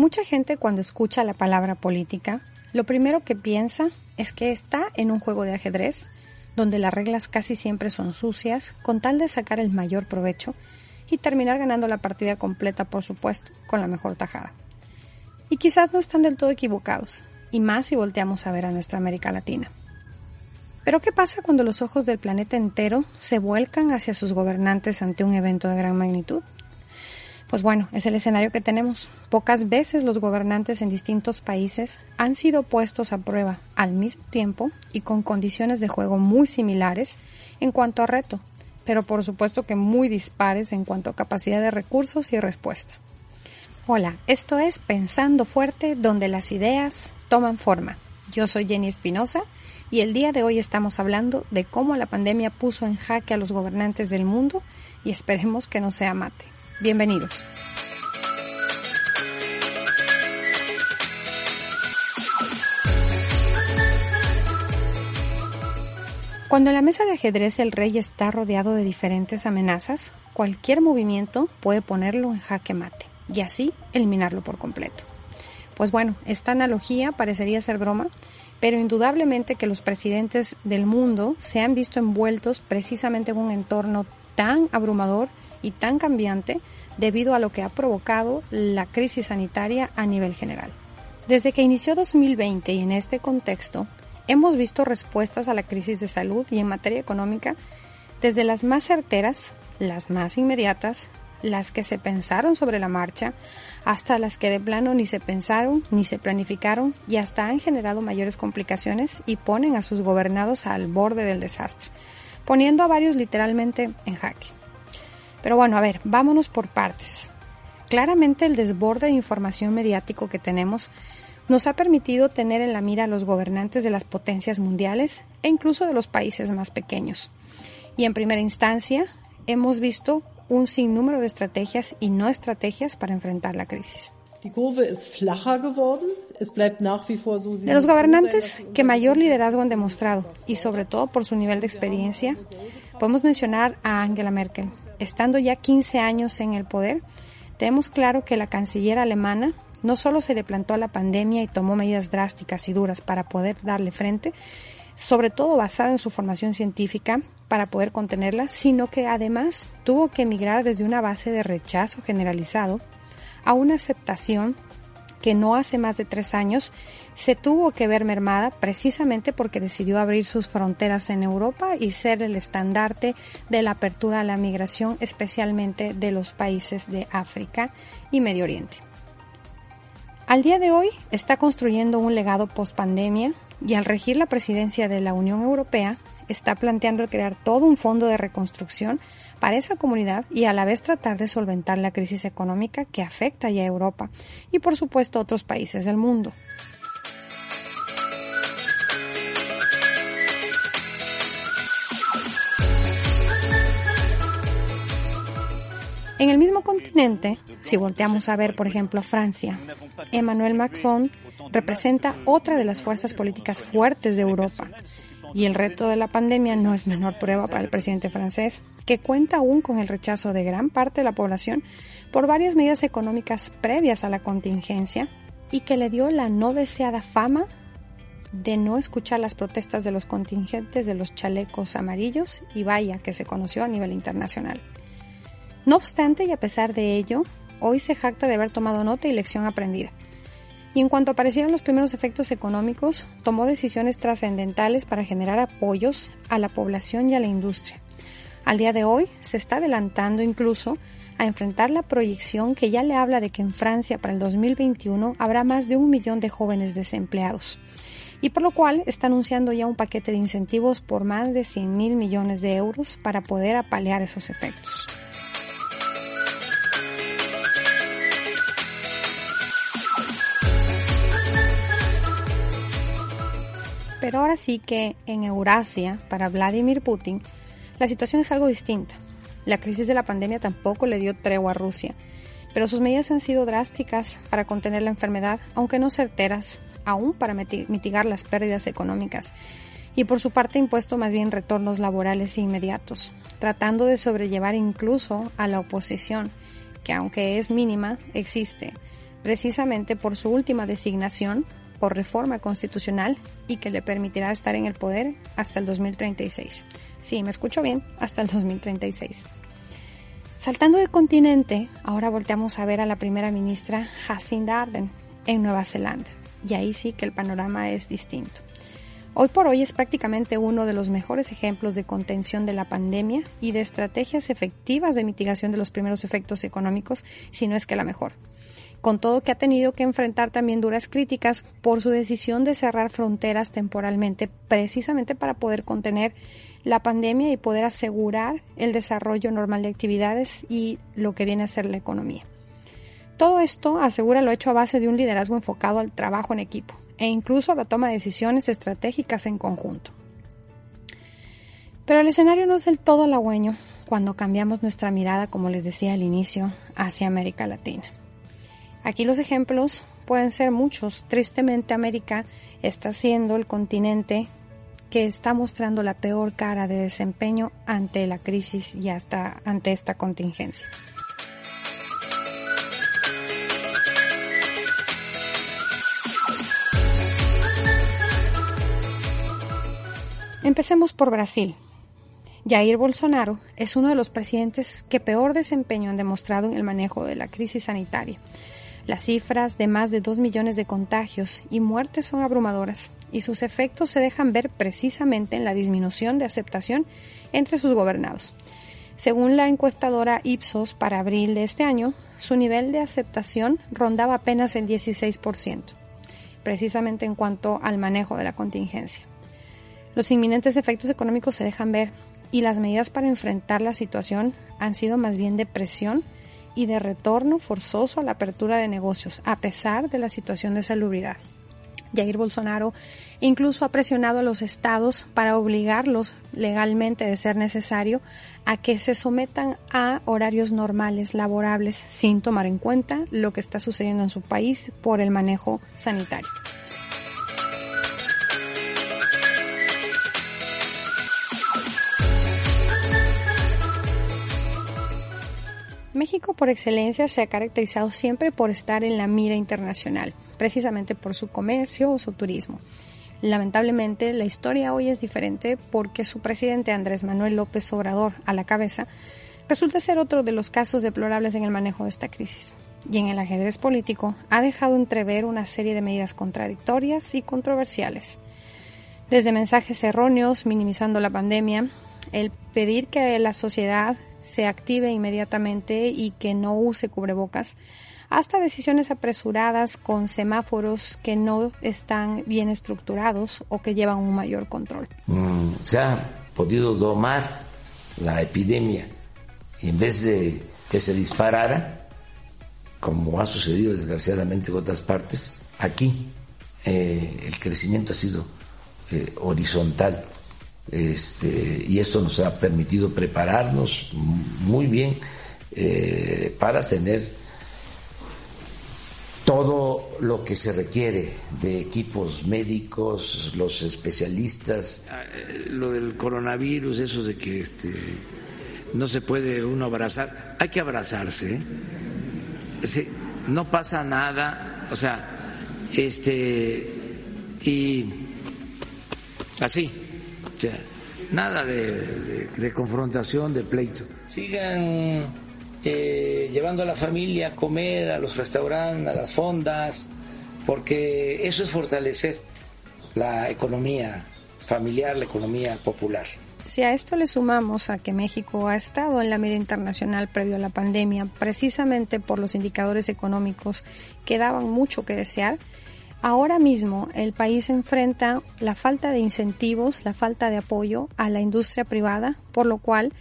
Mucha gente cuando escucha la palabra política, lo primero que piensa es que está en un juego de ajedrez, donde las reglas casi siempre son sucias, con tal de sacar el mayor provecho y terminar ganando la partida completa, por supuesto, con la mejor tajada. Y quizás no están del todo equivocados, y más si volteamos a ver a nuestra América Latina. Pero ¿qué pasa cuando los ojos del planeta entero se vuelcan hacia sus gobernantes ante un evento de gran magnitud? Pues bueno, es el escenario que tenemos. Pocas veces los gobernantes en distintos países han sido puestos a prueba al mismo tiempo y con condiciones de juego muy similares en cuanto a reto, pero por supuesto que muy dispares en cuanto a capacidad de recursos y respuesta. Hola, esto es Pensando Fuerte, donde las ideas toman forma. Yo soy Jenny Espinosa y el día de hoy estamos hablando de cómo la pandemia puso en jaque a los gobernantes del mundo y esperemos que no sea mate. Bienvenidos. Cuando en la mesa de ajedrez el rey está rodeado de diferentes amenazas, cualquier movimiento puede ponerlo en jaque mate y así eliminarlo por completo. Pues bueno, esta analogía parecería ser broma, pero indudablemente que los presidentes del mundo se han visto envueltos precisamente en un entorno tan abrumador y tan cambiante debido a lo que ha provocado la crisis sanitaria a nivel general. Desde que inició 2020 y en este contexto, hemos visto respuestas a la crisis de salud y en materia económica desde las más certeras, las más inmediatas, las que se pensaron sobre la marcha, hasta las que de plano ni se pensaron ni se planificaron y hasta han generado mayores complicaciones y ponen a sus gobernados al borde del desastre, poniendo a varios literalmente en jaque. Pero bueno, a ver, vámonos por partes. Claramente el desborde de información mediático que tenemos nos ha permitido tener en la mira a los gobernantes de las potencias mundiales e incluso de los países más pequeños. Y en primera instancia hemos visto un sinnúmero de estrategias y no estrategias para enfrentar la crisis. De los gobernantes que mayor liderazgo han demostrado, y sobre todo por su nivel de experiencia, podemos mencionar a Angela Merkel, estando ya 15 años en el poder, tenemos claro que la canciller alemana no solo se le plantó a la pandemia y tomó medidas drásticas y duras para poder darle frente, sobre todo basada en su formación científica para poder contenerla, sino que además tuvo que emigrar desde una base de rechazo generalizado a una aceptación que no hace más de tres años se tuvo que ver mermada precisamente porque decidió abrir sus fronteras en Europa y ser el estandarte de la apertura a la migración, especialmente de los países de África y Medio Oriente. Al día de hoy está construyendo un legado post pandemia y al regir la presidencia de la Unión Europea está planteando crear todo un fondo de reconstrucción para esa comunidad y a la vez tratar de solventar la crisis económica que afecta ya a Europa y por supuesto a otros países del mundo. En el mismo continente, si volteamos a ver, por ejemplo, Francia, Emmanuel Macron representa otra de las fuerzas políticas fuertes de Europa y el reto de la pandemia no es menor prueba para el presidente francés, que cuenta aún con el rechazo de gran parte de la población por varias medidas económicas previas a la contingencia y que le dio la no deseada fama de no escuchar las protestas de los contingentes de los chalecos amarillos y vaya que se conoció a nivel internacional. No obstante y a pesar de ello, hoy se jacta de haber tomado nota y lección aprendida y en cuanto aparecieron los primeros efectos económicos, tomó decisiones trascendentales para generar apoyos a la población y a la industria. Al día de hoy se está adelantando incluso a enfrentar la proyección que ya le habla de que en Francia para el 2021 habrá más de un millón de jóvenes desempleados y por lo cual está anunciando ya un paquete de incentivos por más de 100 mil millones de euros para poder apalear esos efectos. Pero ahora sí que en Eurasia, para Vladimir Putin, la situación es algo distinta. La crisis de la pandemia tampoco le dio tregua a Rusia, pero sus medidas han sido drásticas para contener la enfermedad, aunque no certeras, aún para mitigar las pérdidas económicas. Y por su parte impuesto más bien retornos laborales inmediatos, tratando de sobrellevar incluso a la oposición, que aunque es mínima, existe, precisamente por su última designación por reforma constitucional y que le permitirá estar en el poder hasta el 2036. Sí, me escucho bien, hasta el 2036. Saltando de continente, ahora volteamos a ver a la primera ministra Jacinda Ardern en Nueva Zelanda. Y ahí sí que el panorama es distinto. Hoy por hoy es prácticamente uno de los mejores ejemplos de contención de la pandemia y de estrategias efectivas de mitigación de los primeros efectos económicos, si no es que la mejor con todo que ha tenido que enfrentar también duras críticas por su decisión de cerrar fronteras temporalmente, precisamente para poder contener la pandemia y poder asegurar el desarrollo normal de actividades y lo que viene a ser la economía. Todo esto, asegura, lo hecho a base de un liderazgo enfocado al trabajo en equipo e incluso a la toma de decisiones estratégicas en conjunto. Pero el escenario no es del todo halagüeño cuando cambiamos nuestra mirada, como les decía al inicio, hacia América Latina. Aquí los ejemplos pueden ser muchos. Tristemente América está siendo el continente que está mostrando la peor cara de desempeño ante la crisis y hasta ante esta contingencia. Empecemos por Brasil. Jair Bolsonaro es uno de los presidentes que peor desempeño han demostrado en el manejo de la crisis sanitaria. Las cifras de más de 2 millones de contagios y muertes son abrumadoras y sus efectos se dejan ver precisamente en la disminución de aceptación entre sus gobernados. Según la encuestadora Ipsos para abril de este año, su nivel de aceptación rondaba apenas el 16%, precisamente en cuanto al manejo de la contingencia. Los inminentes efectos económicos se dejan ver y las medidas para enfrentar la situación han sido más bien de presión y de retorno forzoso a la apertura de negocios, a pesar de la situación de salubridad. Jair Bolsonaro incluso ha presionado a los estados para obligarlos legalmente, de ser necesario, a que se sometan a horarios normales, laborables, sin tomar en cuenta lo que está sucediendo en su país por el manejo sanitario. México por excelencia se ha caracterizado siempre por estar en la mira internacional, precisamente por su comercio o su turismo. Lamentablemente la historia hoy es diferente porque su presidente Andrés Manuel López Obrador a la cabeza resulta ser otro de los casos deplorables en el manejo de esta crisis. Y en el ajedrez político ha dejado entrever una serie de medidas contradictorias y controversiales. Desde mensajes erróneos minimizando la pandemia, el pedir que la sociedad se active inmediatamente y que no use cubrebocas, hasta decisiones apresuradas con semáforos que no están bien estructurados o que llevan un mayor control. Mm, se ha podido domar la epidemia en vez de que se disparara, como ha sucedido desgraciadamente en otras partes, aquí eh, el crecimiento ha sido eh, horizontal este, y esto nos ha permitido prepararnos muy bien eh, para tener todo lo que se requiere de equipos médicos, los especialistas. Ah, eh, lo del coronavirus, eso de que este, no se puede uno abrazar, hay que abrazarse. ¿eh? no pasa nada, o sea, este, y así nada de, confrontación, de pleito. Sigan eh, llevando a la familia a comer, a los restaurantes, a las fondas, porque eso es fortalecer la economía familiar, la economía popular. Si a esto le sumamos a que México ha estado en la mira internacional previo a la pandemia, precisamente por los indicadores económicos que daban mucho que desear, Ahora mismo el país enfrenta la falta de incentivos, la falta de apoyo a la industria privada, por lo cual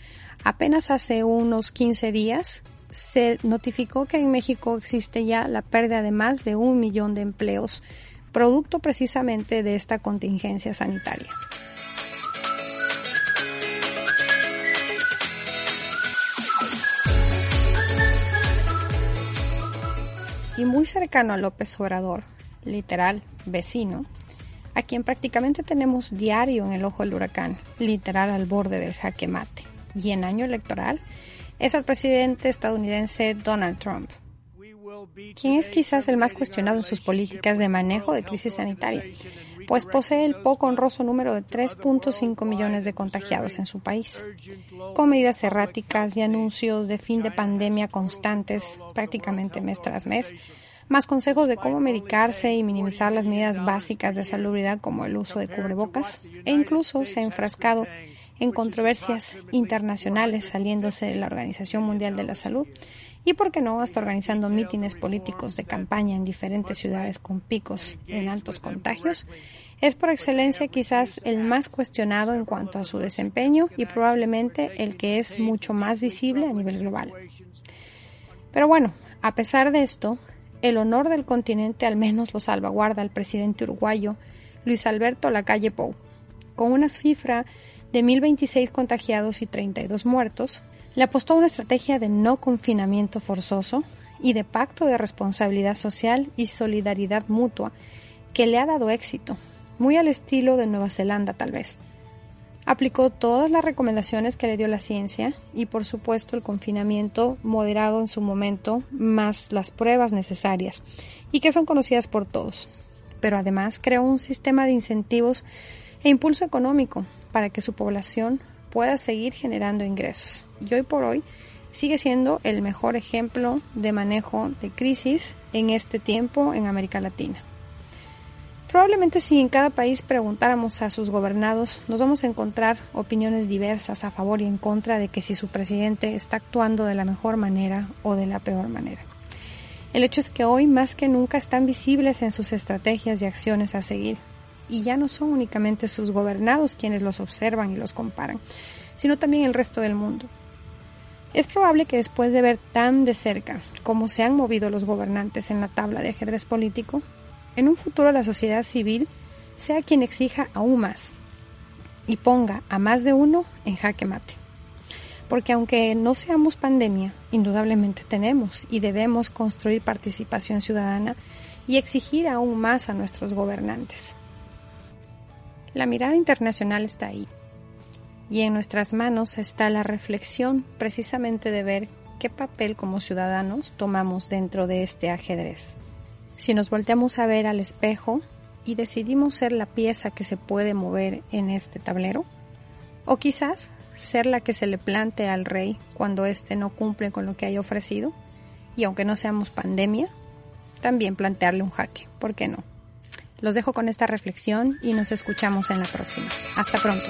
apenas hace unos 15 días se notificó que en México existe ya la pérdida de más de un millón de empleos producto precisamente de esta contingencia sanitaria. Y muy cercano a López Obrador, literal vecino, a quien prácticamente tenemos diario en el ojo del huracán, literal al borde del jaque mate. Y en año electoral es el presidente estadounidense Donald Trump, quien es quizás el más cuestionado en sus políticas de manejo de crisis sanitaria, pues posee el poco honroso número de 3.5 millones de contagiados en su país, con medidas erráticas y anuncios de fin de pandemia constantes prácticamente mes tras mes, más consejos de cómo medicarse y minimizar las medidas básicas de salubridad como el uso de cubrebocas, e incluso se ha enfrascado en controversias internacionales saliéndose de la Organización Mundial de la Salud y, por qué no, hasta organizando mítines políticos de campaña en diferentes ciudades con picos en altos contagios, es por excelencia quizás el más cuestionado en cuanto a su desempeño y probablemente el que es mucho más visible a nivel global. Pero bueno, a pesar de esto, el honor del continente al menos lo salvaguarda el presidente uruguayo Luis Alberto Lacalle Pou, con una cifra de 1.026 contagiados y 32 muertos, le apostó a una estrategia de no confinamiento forzoso y de pacto de responsabilidad social y solidaridad mutua que le ha dado éxito, muy al estilo de Nueva Zelanda tal vez. Aplicó todas las recomendaciones que le dio la ciencia y por supuesto el confinamiento moderado en su momento, más las pruebas necesarias y que son conocidas por todos. Pero además creó un sistema de incentivos e impulso económico para que su población pueda seguir generando ingresos. Y hoy por hoy sigue siendo el mejor ejemplo de manejo de crisis en este tiempo en América Latina. Probablemente si en cada país preguntáramos a sus gobernados, nos vamos a encontrar opiniones diversas a favor y en contra de que si su presidente está actuando de la mejor manera o de la peor manera. El hecho es que hoy más que nunca están visibles en sus estrategias y acciones a seguir, y ya no son únicamente sus gobernados quienes los observan y los comparan, sino también el resto del mundo. Es probable que después de ver tan de cerca cómo se han movido los gobernantes en la tabla de ajedrez político, en un futuro la sociedad civil sea quien exija aún más y ponga a más de uno en jaque mate. Porque aunque no seamos pandemia, indudablemente tenemos y debemos construir participación ciudadana y exigir aún más a nuestros gobernantes. La mirada internacional está ahí. Y en nuestras manos está la reflexión precisamente de ver qué papel como ciudadanos tomamos dentro de este ajedrez. Si nos volteamos a ver al espejo y decidimos ser la pieza que se puede mover en este tablero, o quizás ser la que se le plante al rey cuando éste no cumple con lo que haya ofrecido, y aunque no seamos pandemia, también plantearle un jaque, ¿por qué no? Los dejo con esta reflexión y nos escuchamos en la próxima. Hasta pronto.